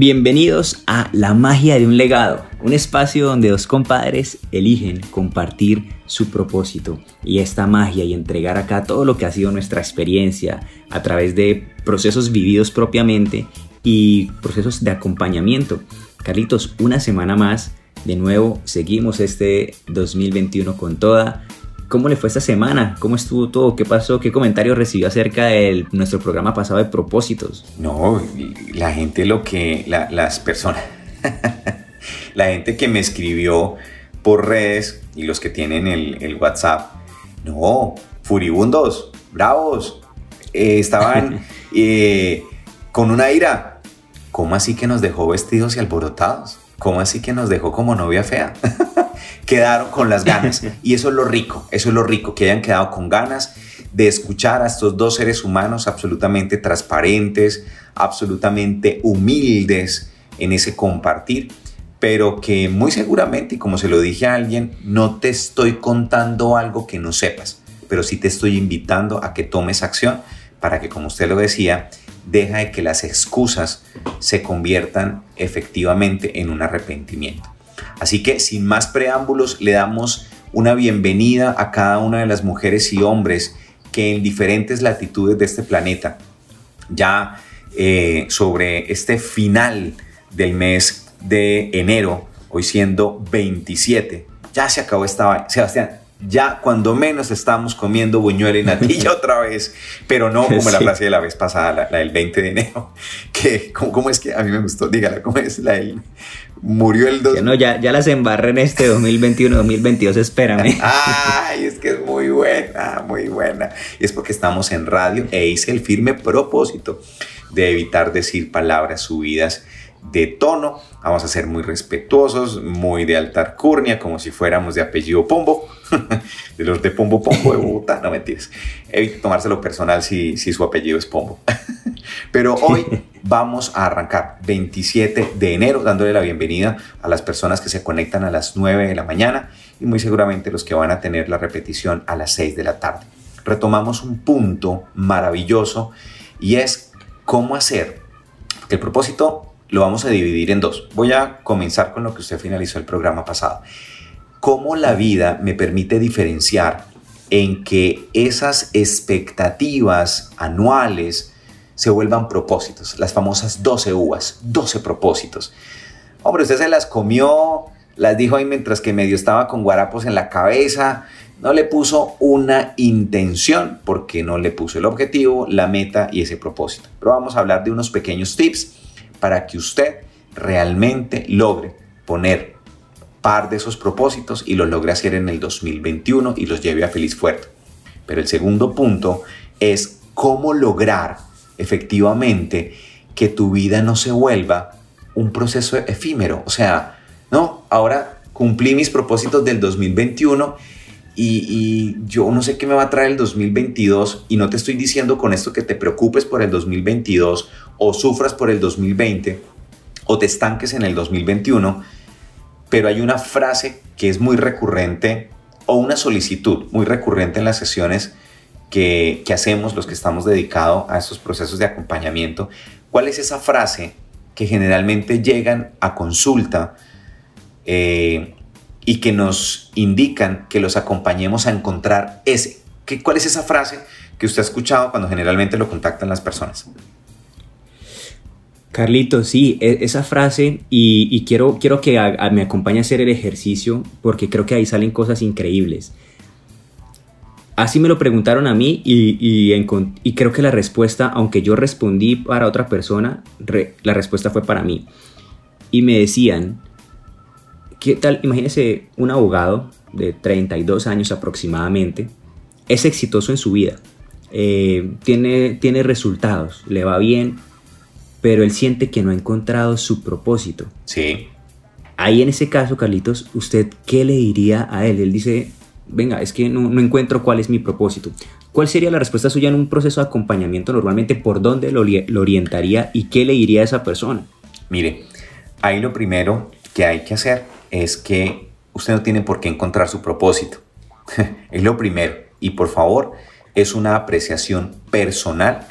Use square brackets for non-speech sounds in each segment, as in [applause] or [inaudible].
Bienvenidos a La magia de un legado, un espacio donde dos compadres eligen compartir su propósito y esta magia y entregar acá todo lo que ha sido nuestra experiencia a través de procesos vividos propiamente y procesos de acompañamiento. Carlitos, una semana más, de nuevo seguimos este 2021 con toda. ¿Cómo le fue esta semana? ¿Cómo estuvo todo? ¿Qué pasó? ¿Qué comentarios recibió acerca de nuestro programa pasado de propósitos? No, la gente lo que, las personas, [laughs] la gente que me escribió por redes y los que tienen el, WhatsApp, no, furibundos, bravos, eh, estaban [laughs] eh, con una ira. ¿Cómo así que nos dejó vestidos y alborotados? ¿Cómo así que nos dejó como novia fea? [laughs] quedaron con las ganas. [laughs] Y eso es lo rico, eso es lo rico, que hayan quedado con ganas de escuchar a estos dos seres humanos absolutamente transparentes, absolutamente humildes en ese compartir, pero que muy seguramente, y como se lo dije a alguien, no te estoy contando algo que no sepas, pero sí te estoy invitando a que tomes acción para que, como usted lo decía, deja de que las excusas se conviertan efectivamente en un arrepentimiento. Así que sin más preámbulos le damos una bienvenida a cada una de las mujeres y hombres que en diferentes latitudes de este planeta, ya eh, sobre este final del mes de enero, hoy siendo 27, ya se acabó esta... Sebastián, ya cuando menos estamos comiendo buñuelo y natilla [laughs] otra vez, pero no como la frase de la vez pasada, la, del 20 de enero, [laughs] que ¿cómo, es que a mí me gustó? Dígala, ¿cómo es la del murió el 2? No, ya, ya las embarré en este 2021-2022, espérame. [laughs] Ay, es que es muy buena, muy buena. Y es porque estamos en radio e hice el firme propósito de evitar decir palabras subidas de tono, vamos a ser muy respetuosos, muy de alta alcurnia, como si fuéramos de apellido Pombo, [laughs] de los de Pombo Pombo de Bogotá, no mentiras, evite tomárselo personal si, si su apellido es Pombo. [laughs] Pero hoy [laughs] vamos a arrancar 27 de enero dándole la bienvenida a las personas que se conectan a las 9 de la mañana y muy seguramente los que van a tener la repetición a las 6 de la tarde. Retomamos un punto maravilloso y es cómo hacer que el propósito lo vamos a dividir en dos. Voy a comenzar con lo que usted finalizó el programa pasado. ¿Cómo la vida me permite diferenciar en que esas expectativas anuales se vuelvan propósitos? Las famosas 12 uvas, 12 propósitos. Hombre, usted se las comió, las dijo ahí mientras que medio estaba con guarapos en la cabeza, no le puso una intención porque no le puso el objetivo, la meta y ese propósito. Pero vamos a hablar de unos pequeños tips para que usted realmente logre poner par de esos propósitos y los logre hacer en el 2021 y los lleve a feliz fuerte. Pero el segundo punto es cómo lograr efectivamente que tu vida no se vuelva un proceso efímero. O sea, no, ahora cumplí mis propósitos del 2021 y, y, yo no sé qué me va a traer el 2022 y no te estoy diciendo con esto que te preocupes por el 2022 o sufras por el 2020 o te estanques en el 2021, pero hay una frase que es muy recurrente o una solicitud muy recurrente en las sesiones que, hacemos los que estamos dedicados a estos procesos de acompañamiento. ¿Cuál es esa frase que generalmente llegan a consulta eh, y que nos indican que los acompañemos a encontrar ese? ¿Qué, ¿Cuál es esa frase que usted ha escuchado cuando generalmente lo contactan las personas? Carlito, sí, e, esa frase y, quiero, quiero que me acompañe a hacer el ejercicio porque creo que ahí salen cosas increíbles. Así me lo preguntaron a mí y, y, creo que la respuesta, aunque yo respondí para otra persona, la respuesta fue para mí. Y me decían, ¿qué tal? Imagínese un abogado de 32 años aproximadamente, es exitoso en su vida, eh, tiene, tiene resultados, le va bien, pero él siente que no ha encontrado su propósito. Sí. Ahí en ese caso, Carlitos, ¿usted qué le diría a él? Él dice, venga, es que no, encuentro cuál es mi propósito. ¿Cuál sería la respuesta suya en un proceso de acompañamiento normalmente? ¿Por dónde lo, lo orientaría y qué le diría a esa persona? Mire, ahí lo primero que hay que hacer es que usted no tiene por qué encontrar su propósito. [laughs] es lo primero. Y por favor, es una apreciación personal.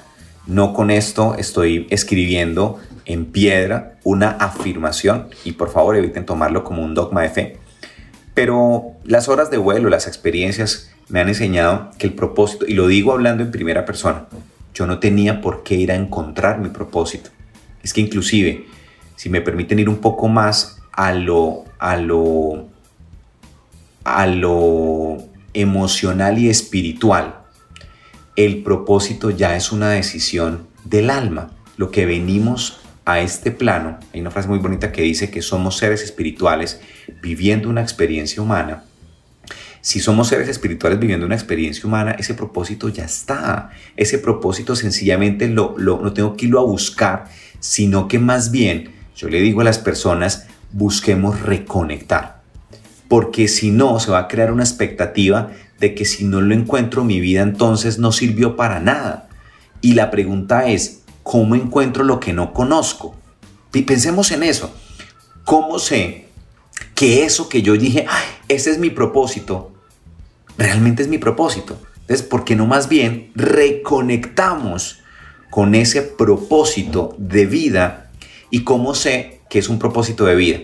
No con esto estoy escribiendo en piedra una afirmación y por favor eviten tomarlo como un dogma de fe. Pero las horas de vuelo, las experiencias me han enseñado que el propósito, y lo digo hablando en primera persona, yo no tenía por qué ir a encontrar mi propósito. Es que inclusive, si me permiten ir un poco más a lo, a lo, a lo emocional y espiritual, el propósito ya es una decisión del alma. Lo que venimos a este plano, hay una frase muy bonita que dice que somos seres espirituales viviendo una experiencia humana. Si somos seres espirituales viviendo una experiencia humana, ese propósito ya está. Ese propósito sencillamente lo, no tengo que irlo a buscar, sino que más bien yo le digo a las personas, busquemos reconectar. Porque si no, se va a crear una expectativa de que si no lo encuentro mi vida entonces no sirvió para nada. Y la pregunta es, ¿cómo encuentro lo que no conozco? Y pensemos en eso. ¿Cómo sé que eso que yo dije, ese es mi propósito, realmente es mi propósito? Entonces, ¿por qué no más bien reconectamos con ese propósito de vida y cómo sé que es un propósito de vida?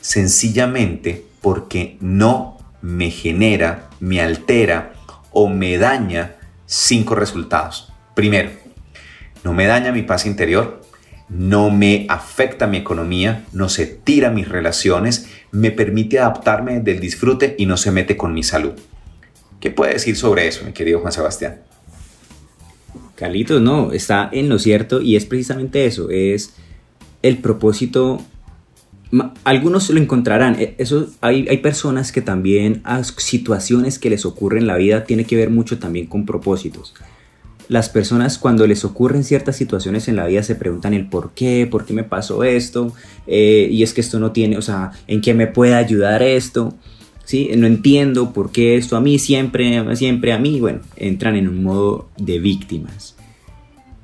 Sencillamente porque no me genera, me altera o me daña cinco resultados. Primero, no me daña mi paz interior, no me afecta mi economía, no se tira mis relaciones, me permite adaptarme del disfrute y no se mete con mi salud. ¿Qué puede decir sobre eso, mi querido Juan Sebastián? Carlitos, no, está en lo cierto y es precisamente eso, es el propósito algunos lo encontrarán. E, eso, hay, hay, personas que también a situaciones que les ocurren en la vida tiene que ver mucho también con propósitos. Las personas cuando les ocurren ciertas situaciones en la vida se preguntan el por qué, por qué me pasó esto, eh, y es que esto no tiene, o sea, ¿en qué me puede ayudar esto? ¿Sí? No entiendo por qué esto a mí, siempre, siempre a mí, bueno, entran en un modo de víctimas.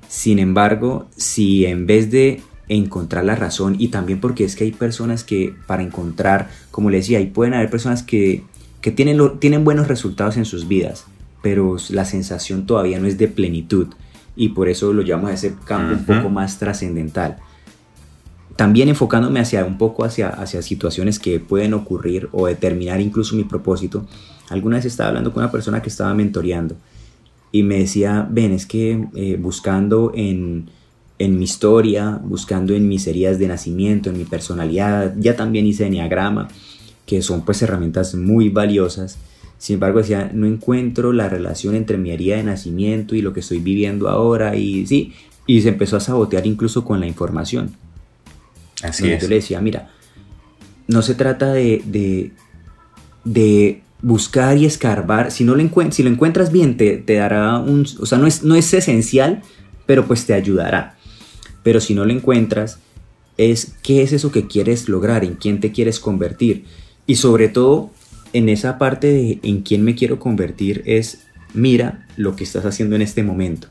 Sin embargo, si en vez de encontrar la razón y también porque es que hay personas que para encontrar, como le decía, ahí pueden haber personas que, tienen, tienen buenos resultados en sus vidas, pero la sensación todavía no es de plenitud y por eso lo llamamos a ese campo un poco más trascendental. También enfocándome hacia un poco hacia, hacia situaciones que pueden ocurrir o determinar incluso mi propósito. Alguna vez estaba hablando con una persona que estaba mentoreando y me decía, ven, es que eh, buscando en, en mi historia, buscando en mis heridas de nacimiento, en mi personalidad. Ya también hice enneagrama, que son pues herramientas muy valiosas. Sin embargo, decía, no encuentro la relación entre mi herida de nacimiento y lo que estoy viviendo ahora. Y sí, y se empezó a sabotear incluso con la información. Así es. Yo le decía, mira, no se trata de, de, de buscar y escarbar. Si, no lo, si lo encuentras bien, te, te, dará un... O sea, no es, no es esencial, pero pues te ayudará. Pero si no lo encuentras, es qué es eso que quieres lograr, en quién te quieres convertir. Y sobre todo, en esa parte de en quién me quiero convertir es mira lo que estás haciendo en este momento.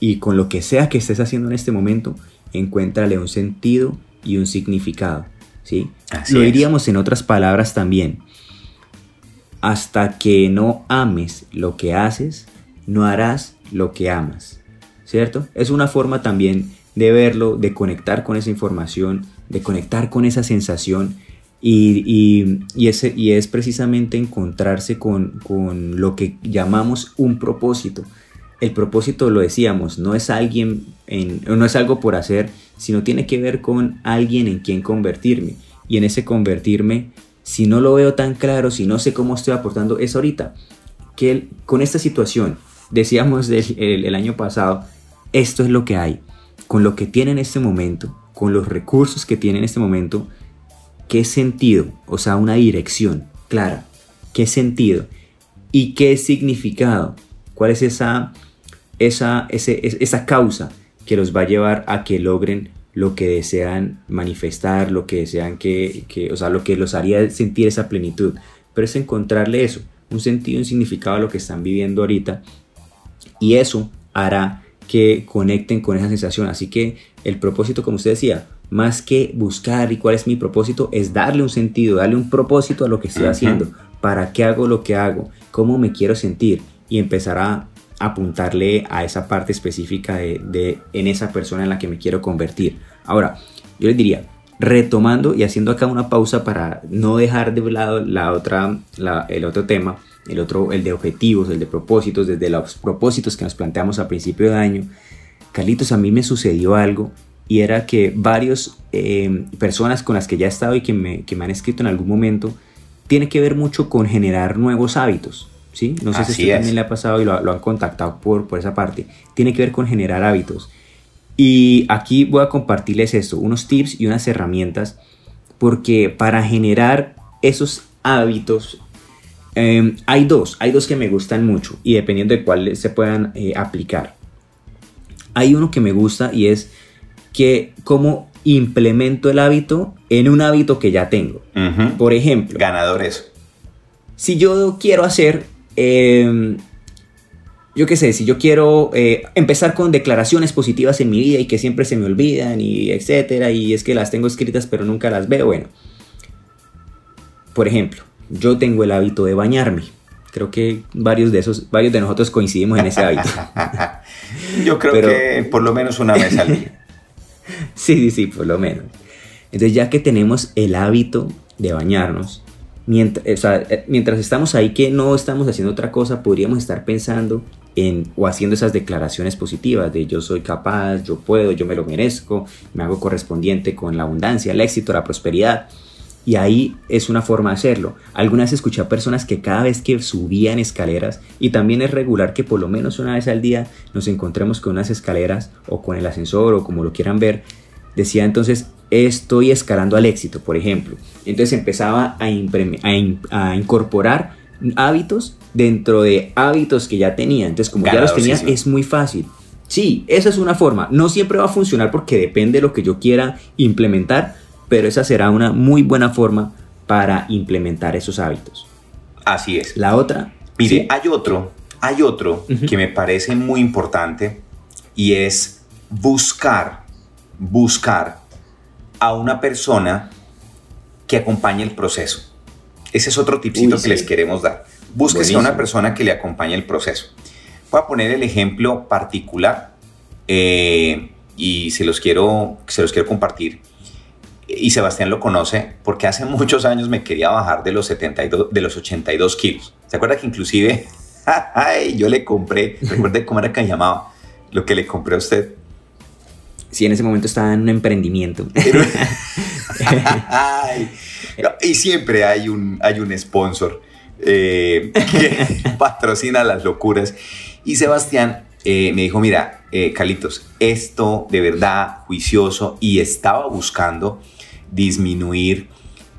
Y con lo que sea que estés haciendo en este momento, encuéntrale un sentido y un significado. ¿sí? lo diríamos en otras palabras también. Hasta que no ames lo que haces, no harás lo que amas. ¿Cierto? Es una forma también de verlo, de conectar con esa información, de conectar con esa sensación y, ese, y es precisamente encontrarse con, lo que llamamos un propósito. El propósito, lo decíamos, no es alguien, en, no es algo por hacer, sino tiene que ver con alguien en quien convertirme. Y en ese convertirme, si no lo veo tan claro, si no sé cómo estoy aportando, es ahorita que con esta situación, decíamos el año pasado, esto es lo que hay con lo que tiene en este momento, con los recursos que tiene en este momento, qué sentido, o sea, una dirección clara, qué sentido y qué significado, cuál es esa, esa, esa causa que los va a llevar a que logren lo que desean manifestar, lo que desean que, que, o sea, lo que los haría sentir esa plenitud. Pero es encontrarle eso, un sentido, un significado a lo que están viviendo ahorita. Y eso hará que conecten con esa sensación. Así que el propósito, como usted decía, más que buscar y cuál es mi propósito, es darle un sentido, darle un propósito a lo que estoy haciendo. ¿Para qué hago lo que hago? ¿Cómo me quiero sentir? Y empezar a apuntarle a esa parte específica de, en esa persona en la que me quiero convertir. Ahora, yo les diría, retomando y haciendo acá una pausa para no dejar de lado la otra, el otro tema, el otro, el de objetivos, el de propósitos, desde los propósitos que nos planteamos a principio de año. Carlitos, a mí me sucedió algo y era que varias eh, personas con las que ya he estado y que me, que me han escrito en algún momento, tiene que ver mucho con generar nuevos hábitos. ¿sí? No sé si a también le ha pasado y lo, han contactado por, por esa parte. Tiene que ver con generar hábitos. Y aquí voy a compartirles esto, unos tips y unas herramientas, porque para generar esos hábitos em, hay dos, hay dos que me gustan mucho y dependiendo de cuál se puedan eh, aplicar. Hay uno que me gusta y es que cómo implemento el hábito en un hábito que ya tengo. Por ejemplo. Ganadores. Si yo quiero hacer, em, yo qué sé, si yo quiero eh, empezar con declaraciones positivas en mi vida y que siempre se me olvidan y etcétera, y es que las tengo escritas pero nunca las veo, bueno. Por ejemplo, yo tengo el hábito de bañarme. Creo que varios de esos, varios de nosotros coincidimos en ese hábito. [laughs] yo creo que por lo menos una vez al día. [laughs] sí, sí, sí, por lo menos. Entonces ya que tenemos el hábito de bañarnos, mientras, eh, mientras estamos ahí que no estamos haciendo otra cosa, podríamos estar pensando o haciendo esas declaraciones positivas de yo soy capaz, yo puedo, yo me lo merezco, me hago correspondiente con la abundancia, el éxito, la prosperidad. Y ahí es una forma de hacerlo. Algunas escuché a personas que cada vez que subían escaleras, y también es regular que por lo menos una vez al día nos encontremos con unas escaleras o con el ascensor o como lo quieran ver, decía entonces estoy escalando al éxito, por ejemplo. Entonces empezaba a, incorporar hábitos dentro de hábitos que ya tenía. Entonces como ya los tenía es muy fácil. Sí, esa es una forma. No siempre va a funcionar porque depende de lo que yo quiera implementar, pero esa será una muy buena forma para implementar esos hábitos. Así es. La otra. Mire, hay otro, hay otro que me parece muy importante y es buscar, buscar a una persona que acompañe el proceso. Ese es otro tipcito que les queremos dar. Búsquese a una persona que le acompañe el proceso. Voy a poner el ejemplo particular eh, y se los, quiero, se los quiero compartir y Sebastián lo conoce porque hace [laughs] muchos años me quería bajar de los, 72, de los 82 kilos. ¿Se acuerda que inclusive [laughs] ay, yo le compré, recuerde cómo era que llamaba, lo que le compré a usted? Sí, en ese momento estaba en un emprendimiento. [laughs] y siempre hay un, hay un sponsor eh, que [laughs] patrocina las locuras. Y Sebastián eh, me dijo, mira, eh, Calitos, esto de verdad juicioso y estaba buscando disminuir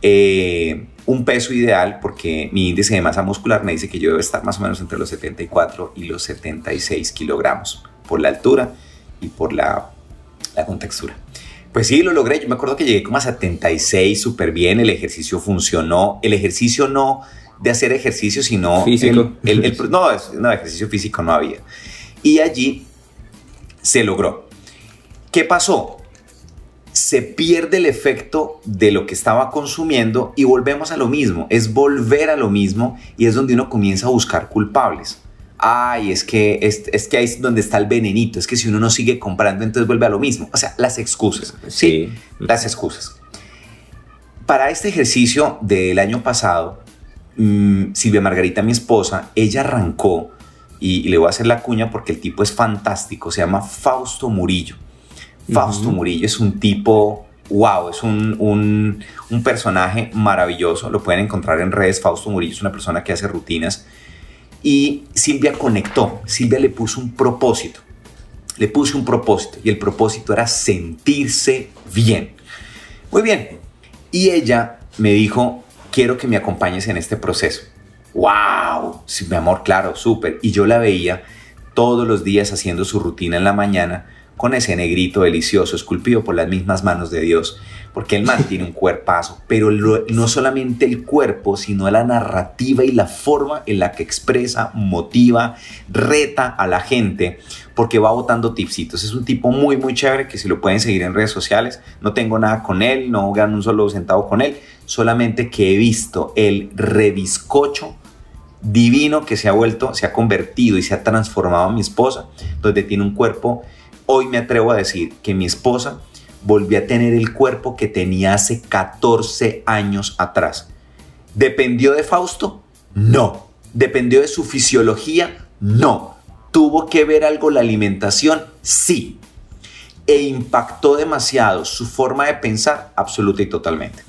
eh, un peso ideal porque mi índice de masa muscular me dice que yo debo estar más o menos entre los 74 y los 76 kilogramos por la altura y por la, la contextura. Pues sí, lo logré. Yo me acuerdo que llegué como a 76 súper bien. El ejercicio funcionó. El ejercicio no de hacer ejercicio, sino... Físico. El, no, no, ejercicio físico no había. Y allí se logró. ¿Qué pasó? se pierde el efecto de lo que estaba consumiendo y volvemos a lo mismo, es volver a lo mismo y es donde uno comienza a buscar culpables. Ay, es que, es, que ahí es donde está el venenito, es que si uno no sigue comprando, entonces vuelve a lo mismo. O sea, las excusas. Sí, las excusas. Para este ejercicio del año pasado, mm, Silvia Margarita, mi esposa, ella arrancó, y, y le voy a hacer la cuña porque el tipo es fantástico, se llama Fausto Murillo Fausto Murillo es un tipo, wow, es un, un, personaje maravilloso. Lo pueden encontrar en redes. Fausto Murillo es una persona que hace rutinas. Y Silvia conectó, Silvia le puso un propósito. Le puse un propósito y el propósito era sentirse bien. Muy bien. Y ella me dijo, quiero que me acompañes en este proceso. ¡Wow! Sí, mi amor, claro, súper. Y yo la veía todos los días haciendo su rutina en la mañana con ese negrito delicioso esculpido por las mismas manos de Dios, porque el man tiene un cuerpazo, pero no solamente el cuerpo, sino la narrativa y la forma en la que expresa, motiva, reta a la gente, porque va botando tipsitos. Es un tipo muy, muy chévere que si lo pueden seguir en redes sociales, no tengo nada con él, no gano un solo centavo con él, solamente que he visto el reviscocho divino que se ha vuelto, se ha convertido y se ha transformado en mi esposa, donde tiene un cuerpo Hoy me atrevo a decir que mi esposa volvió a tener el cuerpo que tenía hace 14 años atrás. ¿Dependió de Fausto? No. ¿Dependió de su fisiología? No. ¿Tuvo que ver algo la alimentación? Sí. ¿E impactó demasiado su forma de pensar? Absoluta y totalmente.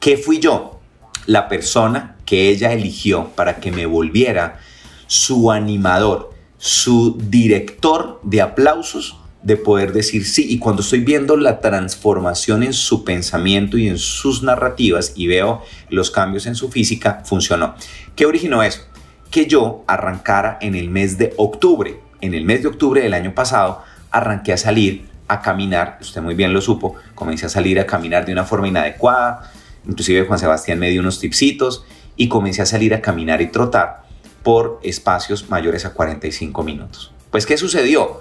¿Qué fui yo? La persona que ella eligió para que me volviera su animador, su director de aplausos de poder decir sí. Y cuando estoy viendo la transformación en su pensamiento y en sus narrativas y veo los cambios en su física, funcionó. ¿Qué originó eso? Que yo arrancara en el mes de octubre. En el mes de octubre del año pasado arranqué a salir a caminar, usted muy bien lo supo, comencé a salir a caminar de una forma inadecuada, inclusive Juan Sebastián me dio unos tipsitos y comencé a salir a caminar y trotar por espacios mayores a 45 minutos. Pues, ¿qué sucedió?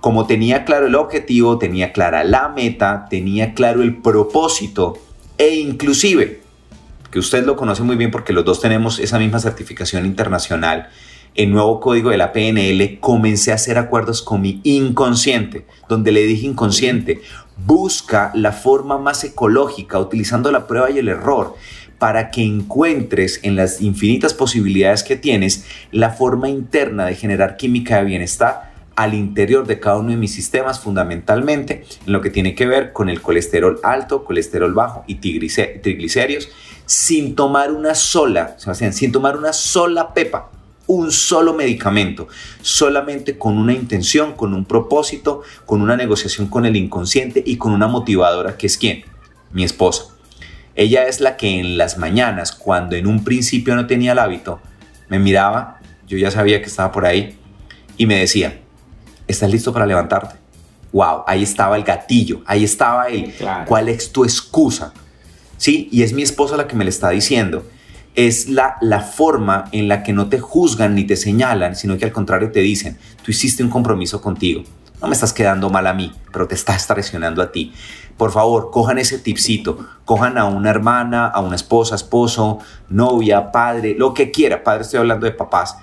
Como tenía claro el objetivo, tenía clara la meta, tenía claro el propósito e inclusive, que usted lo conoce muy bien porque los dos tenemos esa misma certificación internacional, el nuevo código de la PNL, comencé a hacer acuerdos con mi inconsciente, donde le dije inconsciente, busca la forma más ecológica, utilizando la prueba y el error para que encuentres en las infinitas posibilidades que tienes la forma interna de generar química de bienestar al interior de cada uno de mis sistemas, fundamentalmente en lo que tiene que ver con el colesterol alto, colesterol bajo y triglicéridos, sin tomar una sola, sin tomar una sola pepa, un solo medicamento, solamente con una intención, con un propósito, con una negociación con el inconsciente y con una motivadora que es quién? Mi esposa. Ella es la que en las mañanas, cuando en un principio no tenía el hábito, me miraba, yo ya sabía que estaba por ahí, y me decía, ¿estás listo para levantarte? Wow, ahí estaba el gatillo, ahí estaba el, ¿cuál es tu excusa? Sí, y es mi esposa la que me le está diciendo. Es la, la forma en la que no te juzgan ni te señalan, sino que al contrario te dicen, tú hiciste un compromiso contigo. No me estás quedando mal a mí, pero te estás traicionando a ti por favor, cojan ese tipcito, cojan a una hermana, a una esposa, esposo, novia, padre, lo que quiera, padre estoy hablando de papás,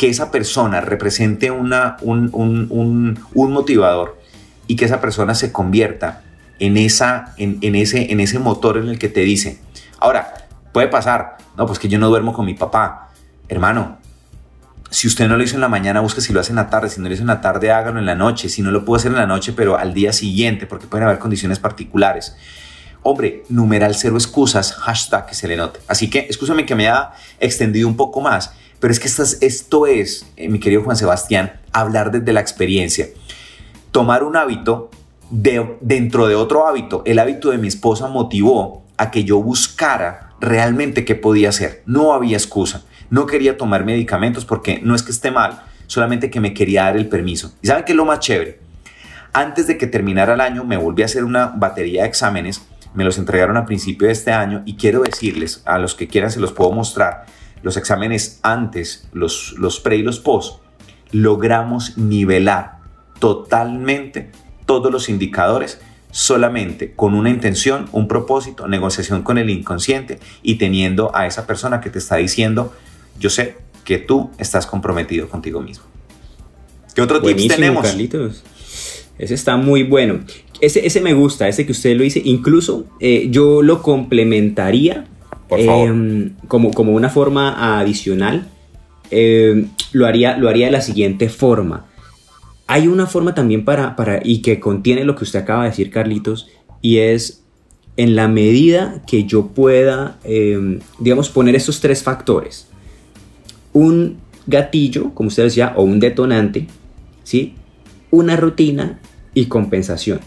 que esa persona represente una, un, un, un, motivador y que esa persona se convierta en, esa, en, en, ese, en ese motor en el que te dice, ahora, puede pasar, no, pues que yo no duermo con mi papá, hermano, si usted no lo hizo en la mañana, busque si lo hace en la tarde. Si no lo hizo en la tarde, hágalo en la noche. Si no lo puede hacer en la noche, pero al día siguiente, porque pueden haber condiciones particulares. Hombre, numeral cero excusas, hashtag que se le note. Así que, escúchame que me haya extendido un poco más, pero es que esto es, eh, mi querido Juan Sebastián, hablar desde la experiencia. Tomar un hábito de, dentro de otro hábito. El hábito de mi esposa motivó a que yo buscara realmente qué podía hacer. No había excusa. No quería tomar medicamentos porque no es que esté mal, solamente que me quería dar el permiso. ¿Y saben qué es lo más chévere? Antes de que terminara el año me volví a hacer una batería de exámenes, me los entregaron a principio de este año y quiero decirles, a los que quieran se los puedo mostrar, los exámenes antes, los, los pre y los post, logramos nivelar totalmente todos los indicadores solamente con una intención, un propósito, negociación con el inconsciente y teniendo a esa persona que te está diciendo, yo sé que tú estás comprometido contigo mismo. ¿Qué otro tips tenemos? Carlitos. Ese está muy bueno. Ese, ese me gusta, ese que usted lo dice. Incluso eh, yo lo complementaría em, como, como una forma adicional. Em, lo, haría, lo haría de la siguiente forma. Hay una forma también para, para, y que contiene lo que usted acaba de decir, Carlitos, y es en la medida que yo pueda, em, digamos, poner estos tres factores un gatillo, como usted decía, o un detonante, ¿sí? Una rutina y compensación,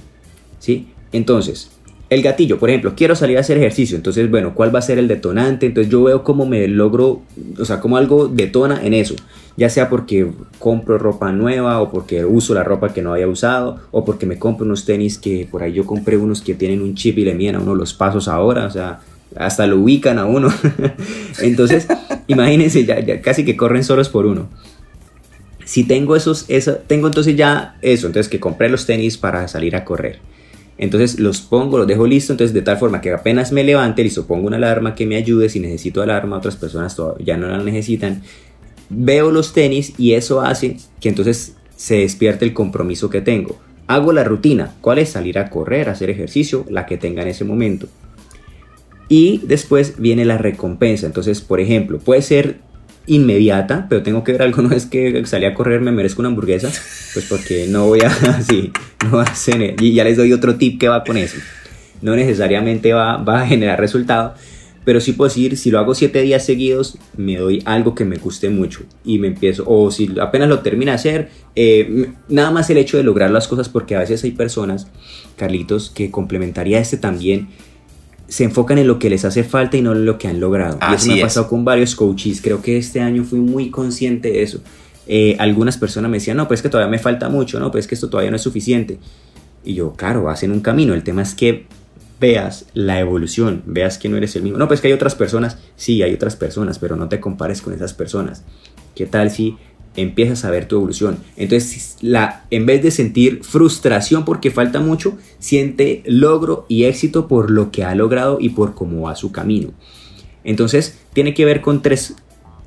¿sí? Entonces, el gatillo, por ejemplo, quiero salir a hacer ejercicio, entonces, bueno, ¿cuál va a ser el detonante? Entonces yo veo cómo me logro, o sea, cómo algo detona en eso, ya sea porque compro ropa nueva o porque uso la ropa que no había usado o porque me compro unos tenis que por ahí yo compré unos que tienen un chip y le miden a uno los pasos ahora, o sea, hasta lo ubican a uno. [laughs] entonces, [laughs] imagínense, ya, ya casi que corren solos por uno si tengo esos, eso, tengo entonces ya eso, entonces que compré los tenis para salir a correr. Entonces los pongo, los dejo listo, entonces de tal forma que apenas me levante, listo, pongo una alarma que me ayude, si necesito alarma, otras personas ya no la necesitan, veo los tenis y eso hace que entonces se despierte el compromiso que tengo. Hago la rutina, ¿cuál es? Salir a correr, hacer ejercicio, la que tenga en ese momento. Y después viene la recompensa. Entonces, por ejemplo, puede ser inmediata, pero tengo que ver algo, no es que salí a correr me merezco una hamburguesa, pues porque no voy a, [laughs] así, no va a hacer, y ya les doy otro tip que va con eso, no necesariamente va, va a generar resultado, pero sí puedo decir, si lo hago siete días seguidos, me doy algo que me guste mucho y me empiezo, o si apenas lo termino de hacer, eh, nada más el hecho de lograr las cosas, porque a veces hay personas, Carlitos, que complementaría este también, se enfocan en lo que les hace falta y no en lo que han logrado. y eso me ha pasado con varios coaches. Creo que este año fui muy consciente de eso. Eh, algunas personas me decían, no, pues que todavía me falta mucho, no, pues que esto todavía no es suficiente. Y yo, claro, vas en un camino. El tema es que veas la evolución, veas que no eres el mismo. No, pues que hay otras personas, sí, hay otras personas, pero no te compares con esas personas. ¿Qué tal si empiezas a ver tu evolución. Entonces, la, en vez de sentir frustración porque falta mucho, siente logro y éxito por lo que ha logrado y por cómo va su camino. Entonces, tiene que ver con tres,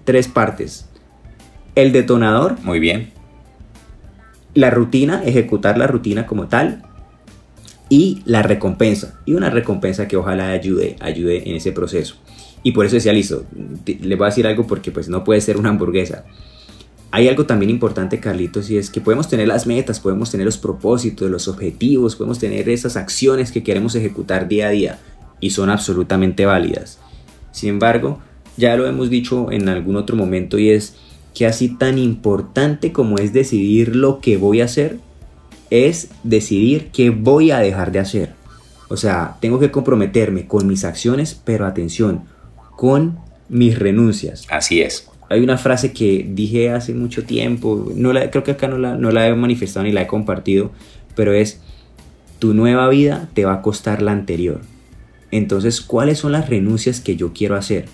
tres partes. El detonador. Muy bien. La rutina, ejecutar la rutina como tal. Y la recompensa. Y una recompensa que ojalá ayude, ayude en ese proceso. Y por eso decía, listo, le voy a decir algo porque pues no puede ser una hamburguesa hay algo también importante, Carlitos, y es que podemos tener las metas, podemos tener los propósitos, los objetivos, podemos tener esas acciones que queremos ejecutar día a día y son absolutamente válidas. Sin embargo, ya lo hemos dicho en algún otro momento y es que así tan importante como es decidir lo que voy a hacer, es decidir qué voy a dejar de hacer. O sea, tengo que comprometerme con mis acciones, pero atención, con mis renuncias. Así es. Hay una frase que dije hace mucho tiempo, no la, creo que acá no la, no la he manifestado ni la he compartido, pero es, tu nueva vida te va a costar la anterior. Entonces, ¿cuáles son las renuncias que yo quiero hacer?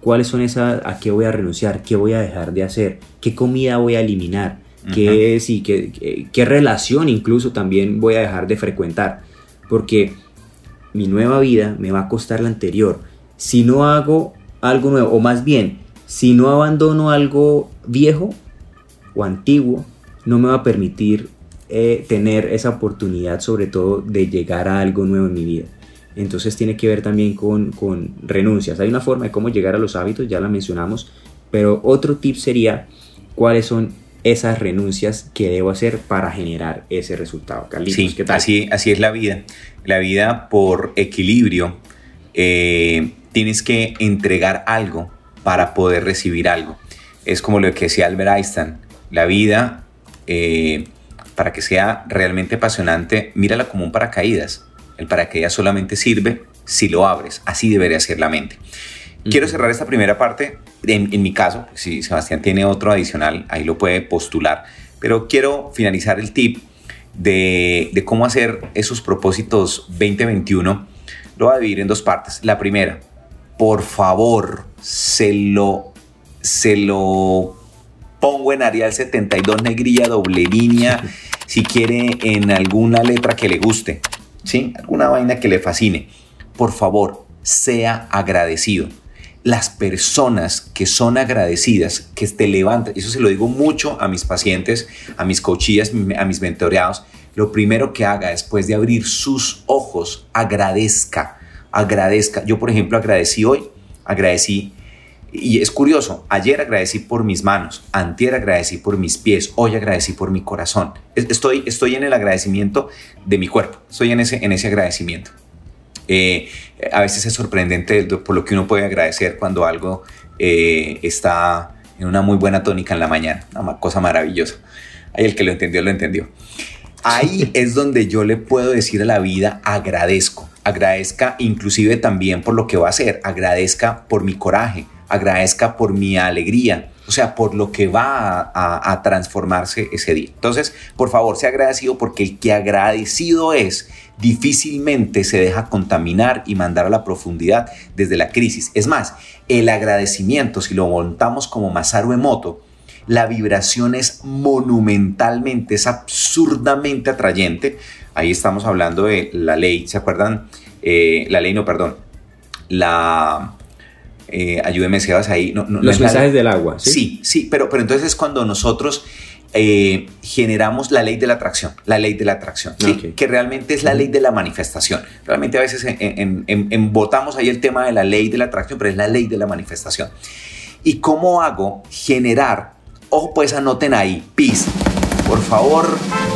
¿Cuáles son esas, a qué voy a renunciar? ¿Qué voy a dejar de hacer? ¿Qué comida voy a eliminar? ¿Qué, sí, qué, qué relación incluso también voy a dejar de frecuentar? Porque mi nueva vida me va a costar la anterior. Si no hago algo nuevo, o más bien, si no abandono algo viejo o antiguo, no me va a permitir eh, tener esa oportunidad sobre todo de llegar a algo nuevo en mi vida. Entonces tiene que ver también con, con renuncias. Hay una forma de cómo llegar a los hábitos, ya la mencionamos, pero otro tip sería cuáles son esas renuncias que debo hacer para generar ese resultado. sí, Así, así es la vida. La vida por equilibrio, eh, tienes que entregar algo para poder recibir algo. Es como lo que decía Albert Einstein, la vida, eh, para que sea realmente apasionante, mírala como un paracaídas. El paracaídas solamente sirve si lo abres, así debería ser la mente. Quiero cerrar esta primera parte, en, mi caso, si Sebastián tiene otro adicional, ahí lo puede postular, pero quiero finalizar el tip de, de cómo hacer esos propósitos 2021. Lo voy a dividir en dos partes. La primera, por favor, se lo, se lo pongo en Arial 72 negrilla doble línea, [laughs] si quiere en alguna letra que le guste, ¿sí? Alguna vaina que le fascine. Por favor, sea agradecido. Las personas que son agradecidas, que te levantan, eso se lo digo mucho a mis pacientes, a mis coachillas, a mis mentoreados, lo primero que haga después de abrir sus ojos, agradezca, agradezca. Yo, por ejemplo, agradecí hoy, agradecí y es curioso, ayer agradecí por mis manos, antier agradecí por mis pies, hoy agradecí por mi corazón. Estoy, estoy en el agradecimiento de mi cuerpo, estoy en ese, en ese agradecimiento. Eh, a veces es sorprendente por lo que uno puede agradecer cuando algo eh, está en una muy buena tónica en la mañana, una cosa maravillosa. Ahí el que lo entendió, lo entendió. Ahí [laughs] es donde yo le puedo decir a la vida agradezco agradezca inclusive también por lo que va a hacer, agradezca por mi coraje, agradezca por mi alegría, o sea, por lo que va a, transformarse ese día. Entonces, por favor, sea agradecido porque el que agradecido es, difícilmente se deja contaminar y mandar a la profundidad desde la crisis. Es más, el agradecimiento, si lo montamos como Masaru Emoto, la vibración es monumentalmente, es absurdamente atrayente. Ahí estamos hablando de la ley, ¿se acuerdan? Eh, la ley, no, perdón. La... Eh, ayúdeme, Sebas, ahí. No, Los mensajes del agua. ¿sí? sí, sí, pero, pero entonces es cuando nosotros eh, generamos la ley de la atracción, la ley de la atracción, que realmente es la ley de la manifestación. Realmente a veces embotamos ahí el tema de la ley de la atracción, pero es la ley de la manifestación. ¿Y cómo hago generar? Ojo, pues anoten ahí, PIS, por favor,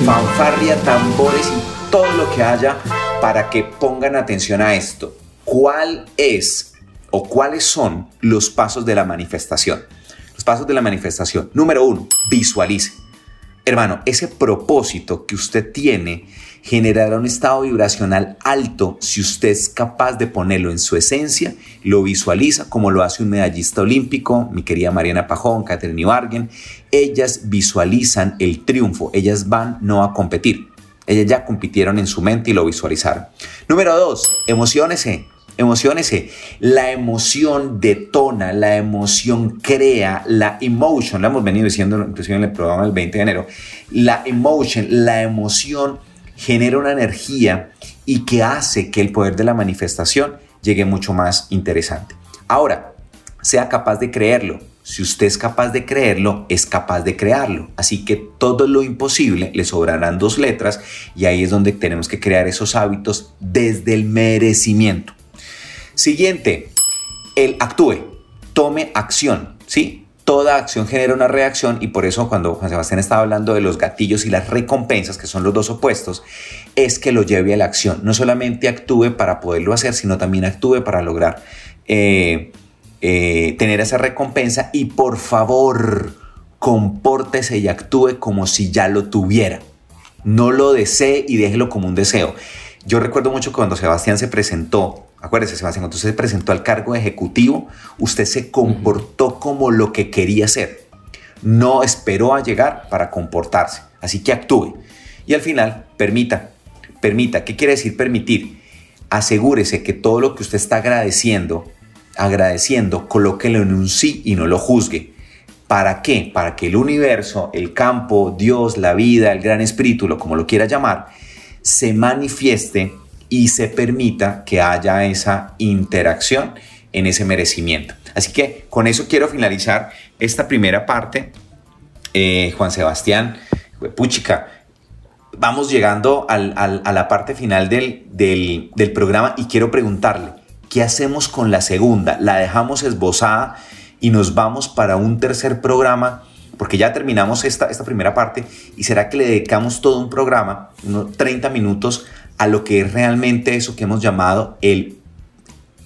fanfarria, tambores y todo lo que haya para que pongan atención a esto. ¿Cuál es o cuáles son los pasos de la manifestación? Los pasos de la manifestación. Número uno, visualice. Hermano, ese propósito que usted tiene generará un estado vibracional alto si usted es capaz de ponerlo en su esencia, lo visualiza como lo hace un medallista olímpico, mi querida Mariana Pajón, Catherine Ibarguen. Ellas visualizan el triunfo, ellas van no a competir. Ellas ya compitieron en su mente y lo visualizaron. Número dos, emocionese. Emocionese. La emoción detona, la emoción crea, la emotion, lo hemos venido diciendo inclusive en el programa del 20 de enero, la emotion, la emoción genera una energía y que hace que el poder de la manifestación llegue mucho más interesante. Ahora, sea capaz de creerlo. Si usted es capaz de creerlo, es capaz de crearlo. Así que todo lo imposible le sobrarán dos letras y ahí es donde tenemos que crear esos hábitos desde el merecimiento. Siguiente, el actúe, tome acción, ¿sí? Toda acción genera una reacción y por eso cuando Juan Sebastián estaba hablando de los gatillos y las recompensas, que son los dos opuestos, es que lo lleve a la acción. No solamente actúe para poderlo hacer, sino también actúe para lograr eh, eh, tener esa recompensa y por favor, compórtese y actúe como si ya lo tuviera. No lo desee y déjelo como un deseo. Yo recuerdo mucho cuando Sebastián se presentó Acuérdese, Sebastián, cuando usted se presentó al cargo ejecutivo, usted se comportó como lo que quería ser. No esperó a llegar para comportarse. Así que actúe. Y al final, permita. Permita. ¿Qué quiere decir permitir? Asegúrese que todo lo que usted está agradeciendo, agradeciendo, colóquelo en un sí y no lo juzgue. ¿Para qué? Para que el universo, el campo, Dios, la vida, el gran espíritu, lo como lo quiera llamar, se manifieste y se permita que haya esa interacción en ese merecimiento. Así que con eso quiero finalizar esta primera parte. Eh, Juan Sebastián, puchica, vamos llegando a la parte final del, programa y quiero preguntarle, ¿qué hacemos con la segunda? ¿La dejamos esbozada y nos vamos para un tercer programa? porque ya terminamos esta, esta primera parte y será que le dedicamos todo un programa, unos 30 minutos, a lo que es realmente eso que hemos llamado el,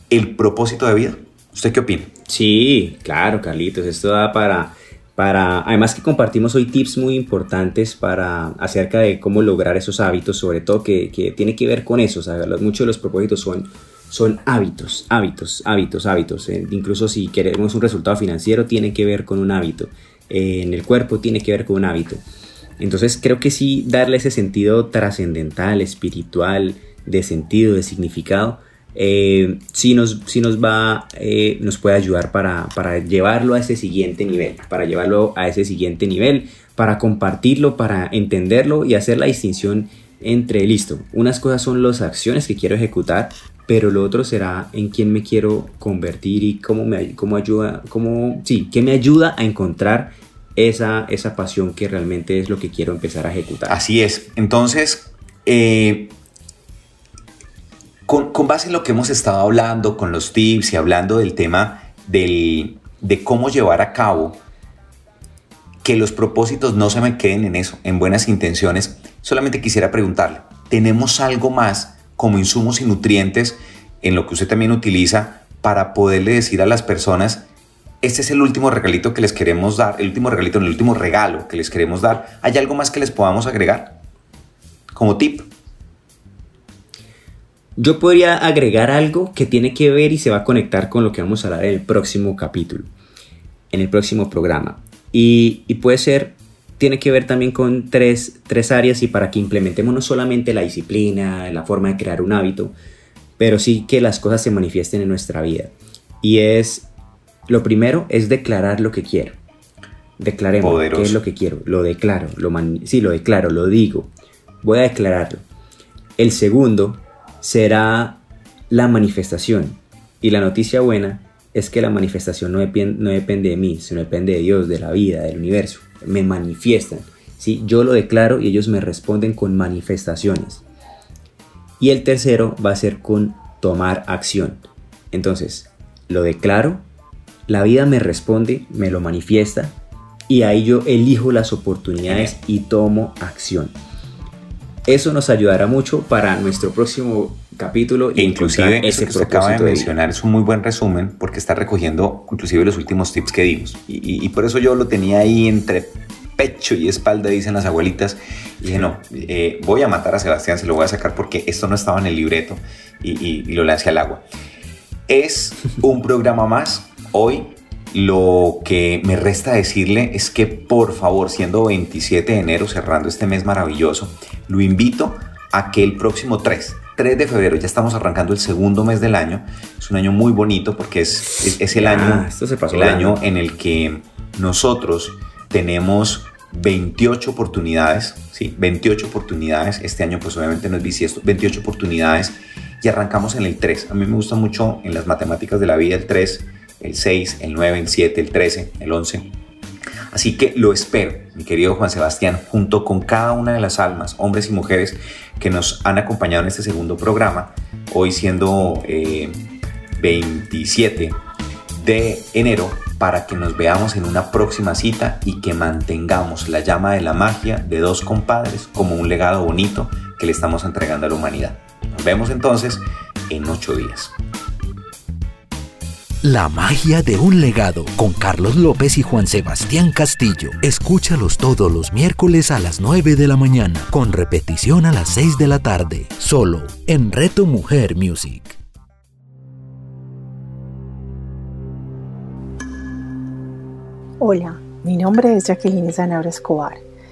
el propósito de vida. ¿Usted qué opina? Sí, claro, Carlitos, esto da para, para, además que compartimos hoy tips muy importantes para acerca de cómo lograr esos hábitos, sobre todo que, que tiene que ver con eso, muchos de los propósitos son, son hábitos, hábitos, hábitos, hábitos, eh, incluso si queremos un resultado financiero tiene que ver con un hábito, eh, en el cuerpo tiene que ver con un hábito. Entonces creo que sí darle ese sentido trascendental, espiritual, de sentido, de significado, eh, sí, nos, nos va, eh, nos puede ayudar para, para llevarlo a ese siguiente nivel, para llevarlo a ese siguiente nivel, para compartirlo, para entenderlo y hacer la distinción entre, listo, unas cosas son las acciones que quiero ejecutar, pero lo otro será en quién me quiero convertir y cómo me cómo ayuda, cómo, sí, qué me ayuda a encontrar esa, esa pasión que realmente es lo que quiero empezar a ejecutar. Así es. Entonces, eh, con, base en lo que hemos estado hablando, con los tips y hablando del tema de cómo llevar a cabo que los propósitos no se me queden en eso, en buenas intenciones, solamente quisiera preguntarle, ¿tenemos algo más como insumos y nutrientes en lo que usted también utiliza para poderle decir a las personas este es el último regalito que les queremos dar, el último regalito, el último regalo que les queremos dar. ¿Hay algo más que les podamos agregar como tip? Yo podría agregar algo que tiene que ver y se va a conectar con lo que vamos a hablar en el próximo capítulo, en el próximo programa. Y, puede ser, tiene que ver también con tres, tres áreas y para que implementemos no solamente la disciplina, la forma de crear un hábito, pero sí que las cosas se manifiesten en nuestra vida. Y es, lo primero es declarar lo que quiero. Declaremos qué es lo que quiero. Lo declaro, lo sí, lo declaro, lo digo. Voy a declararlo. El segundo será la manifestación. Y la noticia buena es que la manifestación no, no depende de mí, sino depende de Dios, de la vida, del universo. Me manifiestan. ¿sí? Yo lo declaro y ellos me responden con manifestaciones. Y el tercero va a ser con tomar acción. Entonces, lo declaro, la vida me responde, me lo manifiesta y ahí yo elijo las oportunidades y tomo acción. Eso nos ayudará mucho para nuestro próximo capítulo. E inclusive ese que acaba de mencionar es un muy buen resumen porque está recogiendo inclusive los últimos tips que dimos. Y, por eso yo lo tenía ahí entre pecho y espalda, dicen las abuelitas. Y dije, no, eh, voy a matar a Sebastián, se lo voy a sacar porque esto no estaba en el libreto y, y lo lancé al agua. Es un programa más. Hoy lo que me resta decirle es que por favor, siendo 27 de enero, cerrando este mes maravilloso, lo invito a que el próximo 3, 3 de febrero, ya estamos arrancando el segundo mes del año, es un año muy bonito porque es, es, el, año, el año en el que nosotros tenemos 28 oportunidades, ¿sí? 28 oportunidades, este año pues obviamente no es bisiesto, 28 oportunidades y arrancamos en el 3. A mí me gusta mucho en las matemáticas de la vida el 3 el 6, el 9, el 7, el 13, el 11. Así que lo espero, mi querido Juan Sebastián, junto con cada una de las almas, hombres y mujeres que nos han acompañado en este segundo programa, hoy siendo 27 eh, de enero, para que nos veamos en una próxima cita y que mantengamos la llama de la magia de dos compadres como un legado bonito que le estamos entregando a la humanidad. Nos vemos entonces en ocho días. La magia de un legado con Carlos López y Juan Sebastián Castillo. Escúchalos todos los miércoles a las 9 de la mañana, con repetición a las 6 de la tarde, solo en Reto Mujer Music. Hola, mi nombre es Jacqueline Zanabra Escobar.